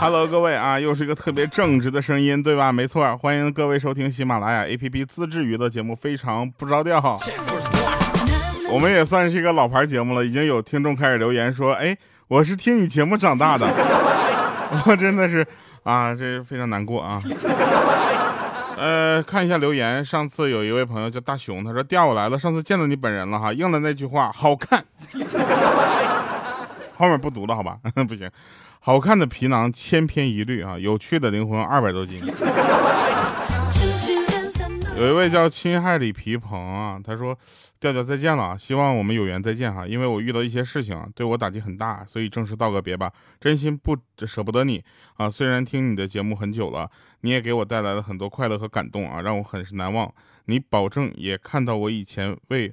，Hello，各位啊，又是一个特别正直的声音，对吧？没错，欢迎各位收听喜马拉雅 APP 自制娱乐节目《非常不着调》。我们也算是一个老牌节目了，已经有听众开始留言说：“哎，我是听你节目长大的。” 我真的是啊，这非常难过啊。呃，看一下留言，上次有一位朋友叫大熊，他说：“调我来了，上次见到你本人了哈，应了那句话，好看。”后面不读了，好吧？不行，好看的皮囊千篇一律啊，有趣的灵魂二百多斤。有一位叫侵害里皮鹏啊，他说：“调调再见了啊，希望我们有缘再见哈，因为我遇到一些事情啊，对我打击很大，所以正式道个别吧。真心不舍不得你啊，虽然听你的节目很久了，你也给我带来了很多快乐和感动啊，让我很是难忘。你保证也看到我以前为，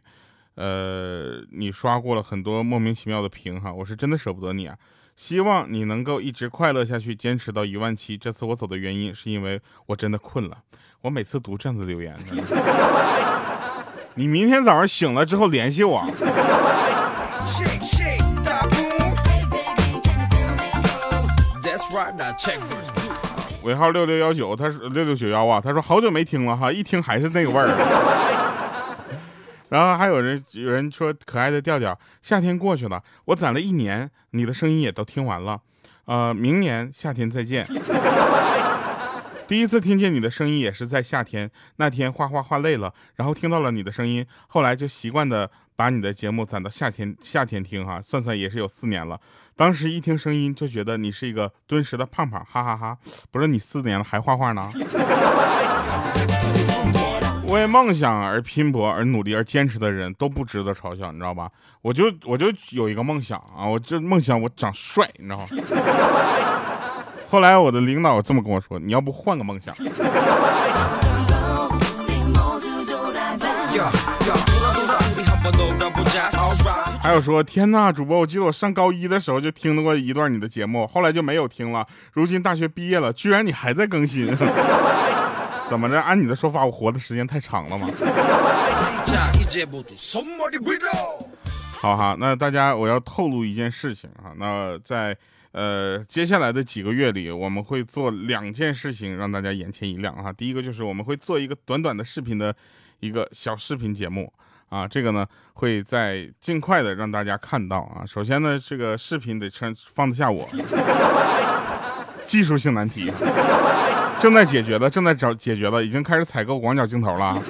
呃，你刷过了很多莫名其妙的屏哈，我是真的舍不得你啊。”希望你能够一直快乐下去，坚持到一万七。这次我走的原因是因为我真的困了。我每次读这样的留言，你明天早上醒了之后联系我。尾号六六幺九，他说六六九幺啊，他说好久没听了哈，一听还是那个味儿。然后还有人有人说可爱的调调，夏天过去了，我攒了一年，你的声音也都听完了，呃，明年夏天再见。第一次听见你的声音也是在夏天，那天画画画累了，然后听到了你的声音，后来就习惯的把你的节目攒到夏天夏天听哈，算算也是有四年了。当时一听声音就觉得你是一个敦实的胖胖，哈哈哈不是你四年了还画画呢？为梦想而拼搏、而努力、而坚持的人都不值得嘲笑，你知道吧？我就我就有一个梦想啊，我这梦想我长帅，你知道吗？后来我的领导这么跟我说你要不换个梦想。还有说天呐主播我记得我上高一的时候就听到过一段你的节目后来就没有听了。如今大学毕业了居然你还在更新。怎么着？按你的说法我活的时间太长了吗？好哈那大家我要透露一件事情哈那在呃接下来的几个月里，我们会做两件事情让大家眼前一亮啊。第一个就是我们会做一个短短的视频的一个小视频节目啊，这个呢会在尽快的让大家看到啊。首先呢，这个视频得穿放得下我，技术性难题，正在解决的，正在找解决的，已经开始采购广角镜头了。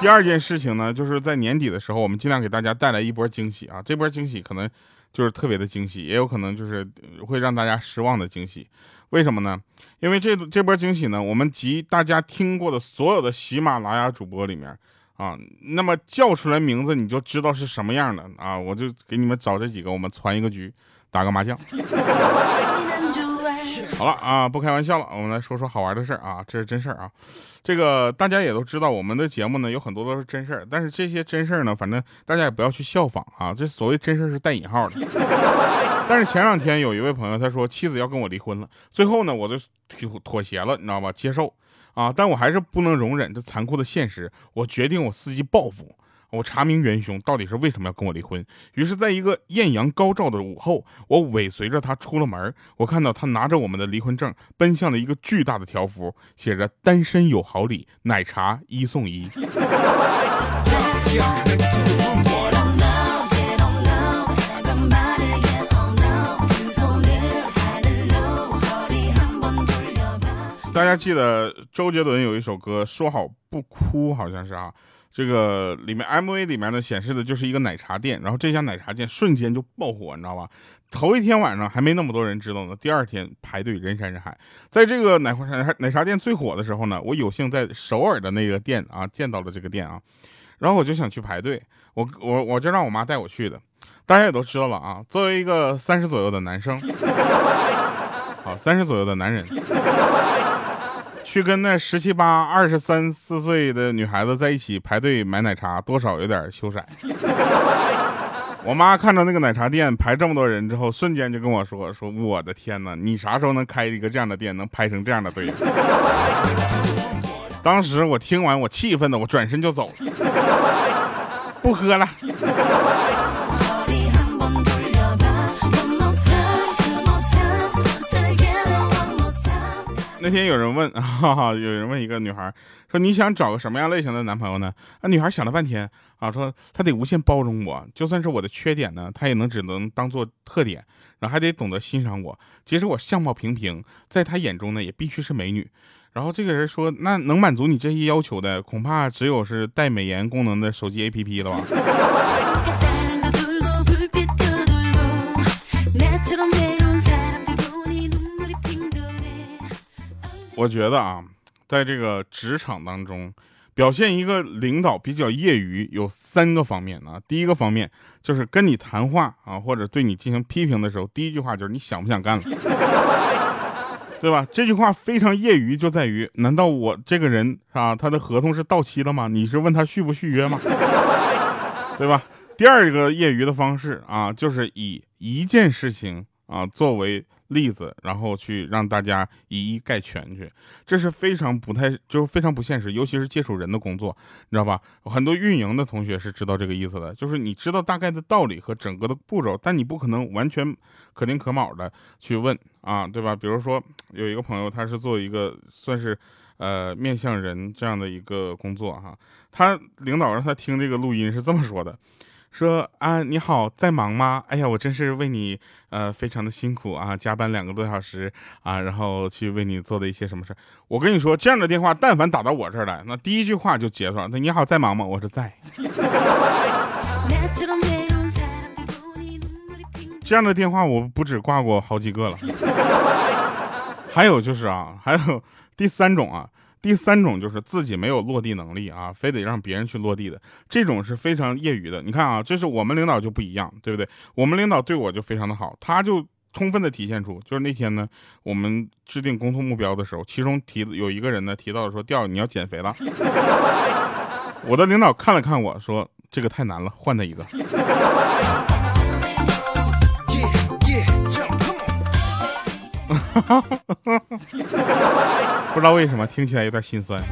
第二件事情呢，就是在年底的时候，我们尽量给大家带来一波惊喜啊！这波惊喜可能就是特别的惊喜，也有可能就是会让大家失望的惊喜。为什么呢？因为这这波惊喜呢，我们集大家听过的所有的喜马拉雅主播里面啊，那么叫出来名字你就知道是什么样的啊！我就给你们找这几个，我们攒一个局，打个麻将。好了啊，不开玩笑了，我们来说说好玩的事儿啊，这是真事儿啊。这个大家也都知道，我们的节目呢有很多都是真事儿，但是这些真事儿呢，反正大家也不要去效仿啊。这所谓真事儿是带引号的。但是前两天有一位朋友他说妻子要跟我离婚了，最后呢我就妥妥协了，你知道吧？接受啊，但我还是不能容忍这残酷的现实，我决定我伺机报复。我查明元凶，到底是为什么要跟我离婚？于是，在一个艳阳高照的午后，我尾随着他出了门。我看到他拿着我们的离婚证，奔向了一个巨大的条幅，写着“单身有好礼，奶茶一送一”。大家记得周杰伦有一首歌《说好不哭》，好像是啊。这个里面 MV 里面呢显示的就是一个奶茶店，然后这家奶茶店瞬间就爆火，你知道吧？头一天晚上还没那么多人知道呢，第二天排队人山人海。在这个奶茶奶茶店最火的时候呢，我有幸在首尔的那个店啊见到了这个店啊，然后我就想去排队，我我我就让我妈带我去的。大家也都知道了啊，作为一个三十左右的男生，好三十左右的男人。去跟那十七八、二十三四岁的女孩子在一起排队买奶茶，多少有点羞涩。我妈看到那个奶茶店排这么多人之后，瞬间就跟我说：“说我的天哪，你啥时候能开一个这样的店，能排成这样的队？” 当时我听完，我气愤的，我转身就走了，不喝了。那天有人问，哈哈，有人问一个女孩说：“你想找个什么样类型的男朋友呢？”啊，女孩想了半天啊，说他得无限包容我，就算是我的缺点呢，他也能只能当做特点，然后还得懂得欣赏我。即使我相貌平平，在他眼中呢，也必须是美女。然后这个人说：“那能满足你这些要求的，恐怕只有是带美颜功能的手机 APP 了吧？” 我觉得啊，在这个职场当中，表现一个领导比较业余，有三个方面啊。第一个方面就是跟你谈话啊，或者对你进行批评的时候，第一句话就是你想不想干了，对吧？这句话非常业余，就在于难道我这个人啊，他的合同是到期了吗？你是问他续不续约吗？对吧？第二个业余的方式啊，就是以一件事情啊作为。例子，然后去让大家一一概全去，这是非常不太，就是非常不现实，尤其是接触人的工作，你知道吧？很多运营的同学是知道这个意思的，就是你知道大概的道理和整个的步骤，但你不可能完全可丁可卯的去问啊，对吧？比如说有一个朋友，他是做一个算是呃面向人这样的一个工作哈，他领导让他听这个录音是这么说的。说啊，你好，在忙吗？哎呀，我真是为你，呃，非常的辛苦啊，加班两个多小时啊，然后去为你做的一些什么事儿我跟你说，这样的电话，但凡打到我这儿来，那第一句话就结束了。那你好，在忙吗？我说在。这样的电话我不止挂过好几个了。还有就是啊，还有第三种啊。第三种就是自己没有落地能力啊，非得让别人去落地的，这种是非常业余的。你看啊，这是我们领导就不一样，对不对？我们领导对我就非常的好，他就充分的体现出，就是那天呢，我们制定工作目标的时候，其中提有一个人呢提到说，调你要减肥了。我的领导看了看我说，这个太难了，换他一个。不知道为什么听起来有点心酸。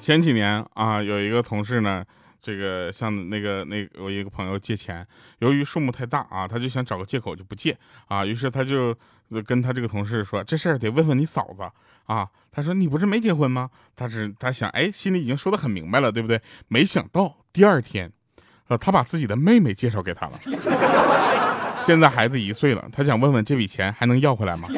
前几年啊，有一个同事呢，这个向那个那我一个朋友借钱，由于数目太大啊，他就想找个借口就不借啊，于是他就跟他这个同事说，这事儿得问问你嫂子啊。他说你不是没结婚吗？他是他想哎，心里已经说的很明白了，对不对？没想到第二天。呃，他把自己的妹妹介绍给他了。现在孩子一岁了，他想问问这笔钱还能要回来吗？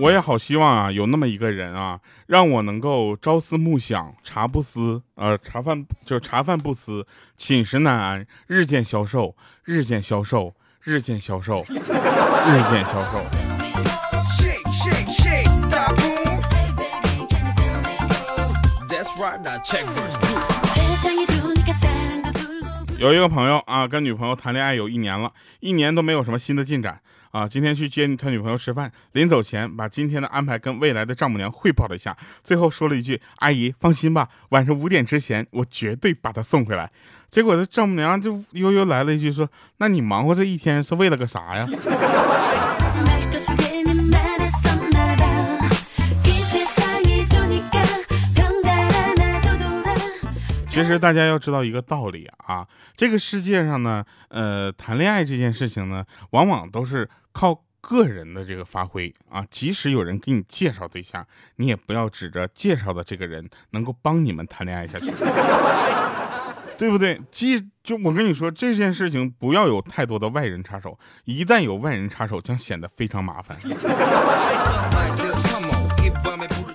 我也好希望啊，有那么一个人啊，让我能够朝思暮想，茶不思，呃，茶饭就是茶饭不思，寝食难安，日渐消瘦，日渐消瘦，日渐消瘦，日渐消瘦。有一个朋友啊，跟女朋友谈恋爱有一年了，一年都没有什么新的进展。啊，今天去接他女朋友吃饭，临走前把今天的安排跟未来的丈母娘汇报了一下，最后说了一句：“阿姨放心吧，晚上五点之前我绝对把她送回来。”结果这丈母娘就悠悠来了一句说：“那你忙活这一天是为了个啥呀？”其实大家要知道一个道理啊，这个世界上呢，呃，谈恋爱这件事情呢，往往都是靠个人的这个发挥啊。即使有人给你介绍对象，你也不要指着介绍的这个人能够帮你们谈恋爱下去，对不对？即就我跟你说这件事情，不要有太多的外人插手，一旦有外人插手，将显得非常麻烦。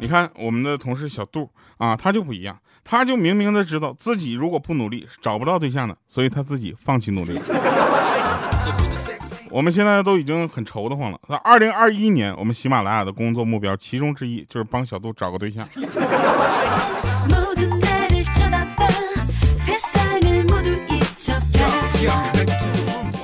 你看我们的同事小杜啊他就不一样他就明明的知道自己如果不努力是找不到对象的所以他自己放弃努力我们现在都已经很愁得慌了在二零二一年我们喜马拉雅的工作目标其中之一就是帮小杜找个对象。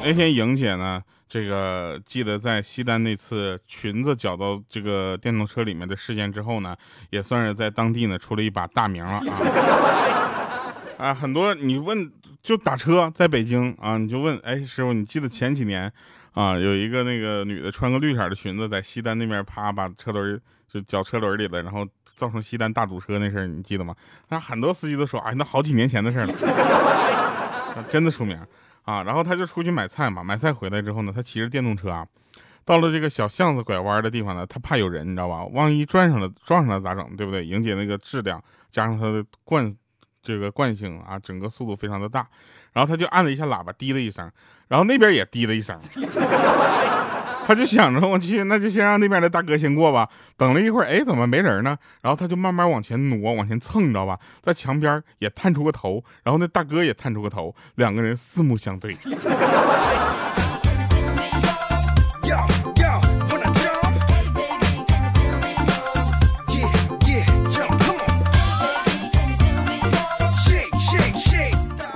那天莹姐呢这个记得在西单那次裙子绞到这个电动车里面的事件之后呢，也算是在当地呢出了一把大名了啊。啊，很多你问就打车在北京啊，你就问，哎，师傅，你记得前几年啊，有一个那个女的穿个绿色的裙子在西单那边啪把车轮就绞车轮里了，然后造成西单大堵车那事儿，你记得吗？那很多司机都说，哎，那好几年前的事了，真的出名啊。然后他就出去买菜嘛，买菜回来之后呢，他骑着电动车啊，到了这个小巷子拐弯的地方呢，他怕有人，你知道吧？万一撞上了，撞上了咋整？对不对？莹姐那个质量加上她的惯。这个惯性啊，整个速度非常的大，然后他就按了一下喇叭，滴了一声，然后那边也滴了一声，他就想着我去，那就先让那边的大哥先过吧。等了一会儿，哎，怎么没人呢？然后他就慢慢往前挪，往前蹭，你知道吧？在墙边也探出个头，然后那大哥也探出个头，两个人四目相对。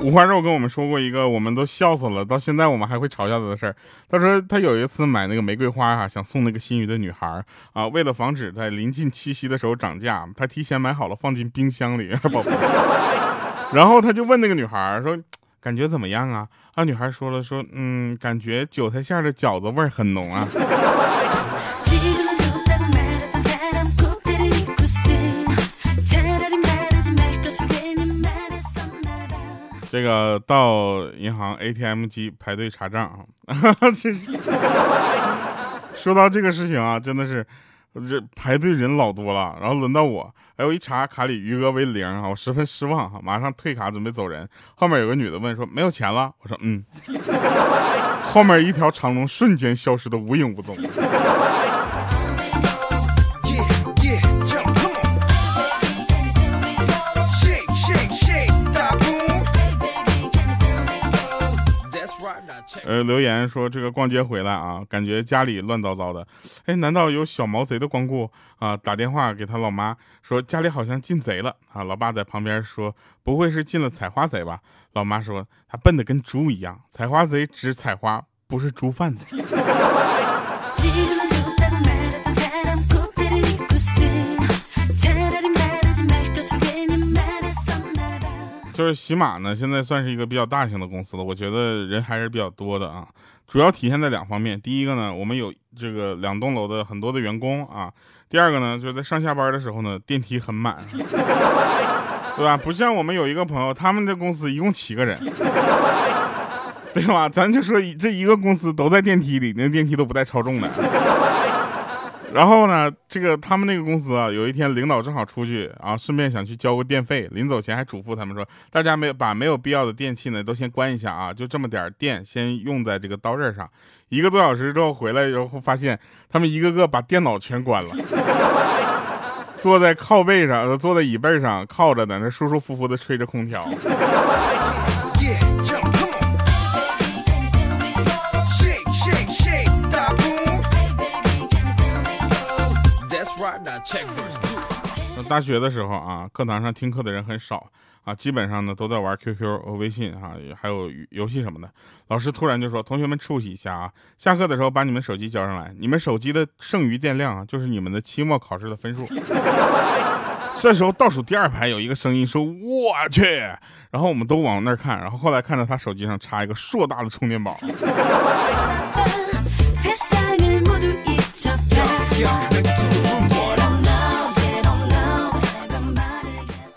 五花肉跟我们说过一个我们都笑死了，到现在我们还会嘲笑他的事儿。他说他有一次买那个玫瑰花哈，想送那个心仪的女孩啊，为了防止在临近七夕的时候涨价，他提前买好了放进冰箱里，然后他就问那个女孩说，感觉怎么样啊？啊，女孩说了说，嗯，感觉韭菜馅的饺子味儿很浓啊。这个到银行 ATM 机排队查账啊，这说到这个事情啊，真的是这排队人老多了。然后轮到我，哎，我一查卡里余额为零啊，我十分失望哈，马上退卡准备走人。后面有个女的问说没有钱了，我说嗯。后面一条长龙瞬间消失的无影无踪。呃，留言说这个逛街回来啊，感觉家里乱糟糟的。哎，难道有小毛贼的光顾啊？打电话给他老妈说家里好像进贼了啊。老爸在旁边说不会是进了采花贼吧？老妈说他笨的跟猪一样，采花贼只采花，不是猪贩子。就是喜马呢，现在算是一个比较大型的公司了，我觉得人还是比较多的啊。主要体现在两方面，第一个呢，我们有这个两栋楼的很多的员工啊；第二个呢，就是在上下班的时候呢，电梯很满，对吧？不像我们有一个朋友，他们的公司一共七个人，对吧？咱就说这一个公司都在电梯里，那电梯都不带超重的。然后呢，这个他们那个公司啊，有一天领导正好出去啊，顺便想去交个电费，临走前还嘱咐他们说，大家没有把没有必要的电器呢都先关一下啊，就这么点电先用在这个刀刃上。一个多小时之后回来，然后发现他们一个个把电脑全关了，坐在靠背上，坐在椅背上靠着，在那舒舒服服的吹着空调。大学的时候啊，课堂上听课的人很少啊，基本上呢都在玩 QQ 和微信啊，还有游戏什么的。老师突然就说：“同学们出息一下啊，下课的时候把你们手机交上来，你们手机的剩余电量啊，就是你们的期末考试的分数。”这时候倒数第二排有一个声音说：“我去！”然后我们都往那儿看，然后后来看到他手机上插一个硕大的充电宝。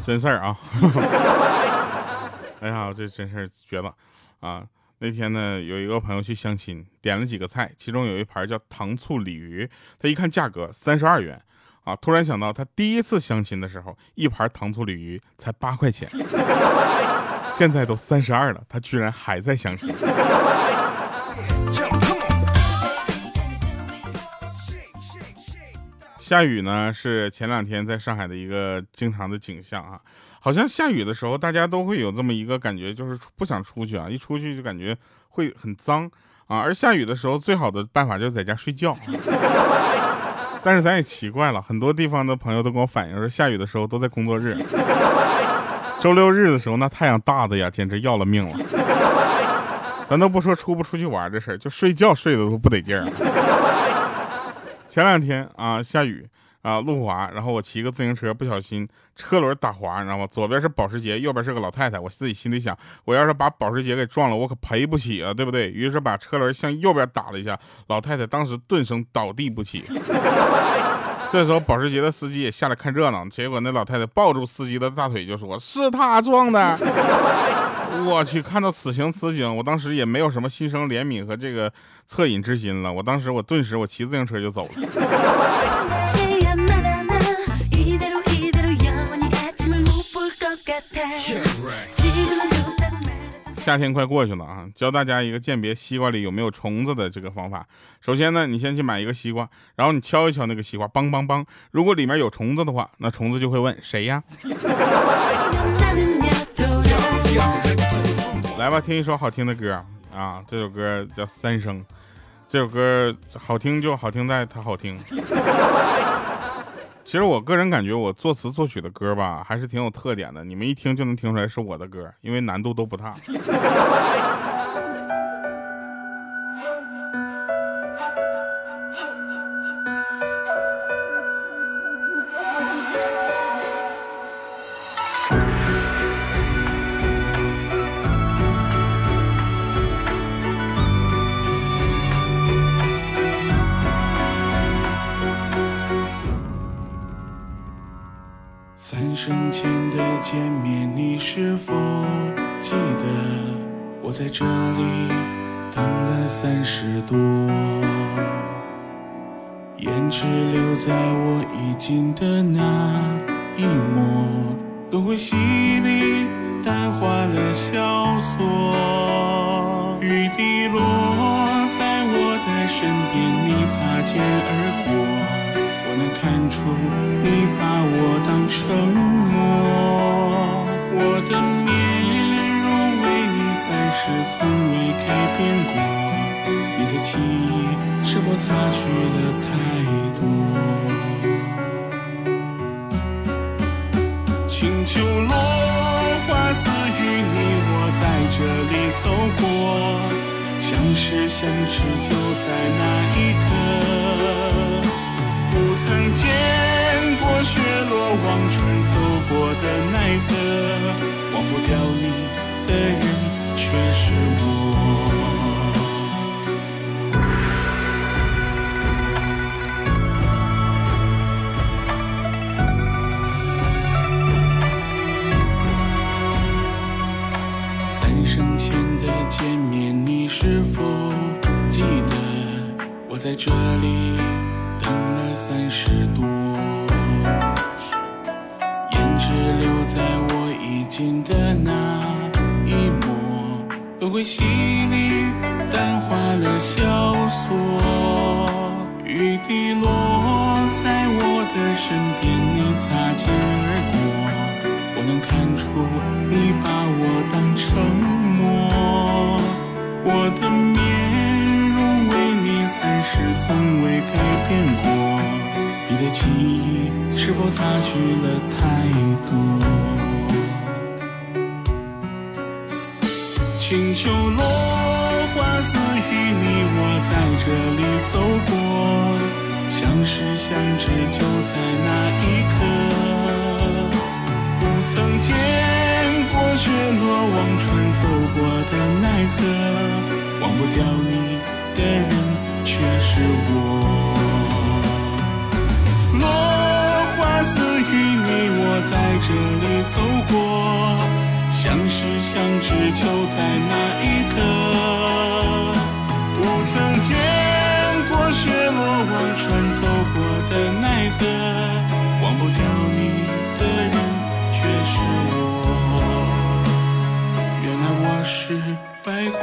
真事儿啊！哎呀，这真事儿绝了啊！那天呢，有一个朋友去相亲，点了几个菜，其中有一盘叫糖醋鲤鱼，他一看价格三十二元啊，突然想到他第一次相亲的时候，一盘糖醋鲤鱼才八块钱，现在都三十二了，他居然还在相亲。下雨呢，是前两天在上海的一个经常的景象啊。好像下雨的时候，大家都会有这么一个感觉，就是不想出去啊，一出去就感觉会很脏啊。而下雨的时候，最好的办法就是在家睡觉。但是咱也奇怪了，很多地方的朋友都跟我反映说，下雨的时候都在工作日，周六日的时候那太阳大的呀，简直要了命了。咱都不说出不出去玩这事儿，就睡觉睡得都不得劲儿。前两天啊，下雨啊，路滑，然后我骑个自行车，不小心车轮打滑，你知道吗？左边是保时捷，右边是个老太太。我自己心里想，我要是把保时捷给撞了，我可赔不起啊，对不对？于是把车轮向右边打了一下，老太太当时顿声倒地不起。这时候保时捷的司机也下来看热闹，结果那老太太抱住司机的大腿就说：“是他撞的。”我去，看到此情此景，我当时也没有什么心生怜悯和这个恻隐之心了。我当时我顿时我骑自行车就走了。夏天快过去了啊，教大家一个鉴别西瓜里有没有虫子的这个方法。首先呢，你先去买一个西瓜，然后你敲一敲那个西瓜，梆梆梆。如果里面有虫子的话，那虫子就会问谁呀？来吧，听一首好听的歌啊！这首歌叫《三生》，这首歌好听就好听在它好听。其实我个人感觉，我作词作曲的歌吧，还是挺有特点的。你们一听就能听出来是我的歌，因为难度都不大。三生前的见面，你是否记得？我在这里等了三十多，胭脂留在我衣襟的那一抹，轮回洗礼，淡化了萧索。雨滴落我能看出你把我当成魔，我的面容为你暂时从未改变过，你的记忆是否擦去了太多？清秋落花似雨，你我在这里走过，相识相知就在那一刻。曾见过雪落忘川走过的奈何，忘不掉你的人却是我。三生前的见面，你是否记得？我在这里三十多，胭脂留在我衣襟的那一抹，轮回洗礼，淡化了萧索。雨滴落在我的身边，你擦肩而过，我能看出你把我当成魔，我的面容为你三世从未改变过，你的记忆是否擦去了太多？清秋落花似雨，你我在这里走过，相识相知就在那一刻。不曾见过雪落忘川走过的奈何，忘不掉你的人却是我。这里走过，相识相知就在那一刻。不曾见过雪落忘川走过的奈何，忘不掉你的人却是我。原来我是白狐，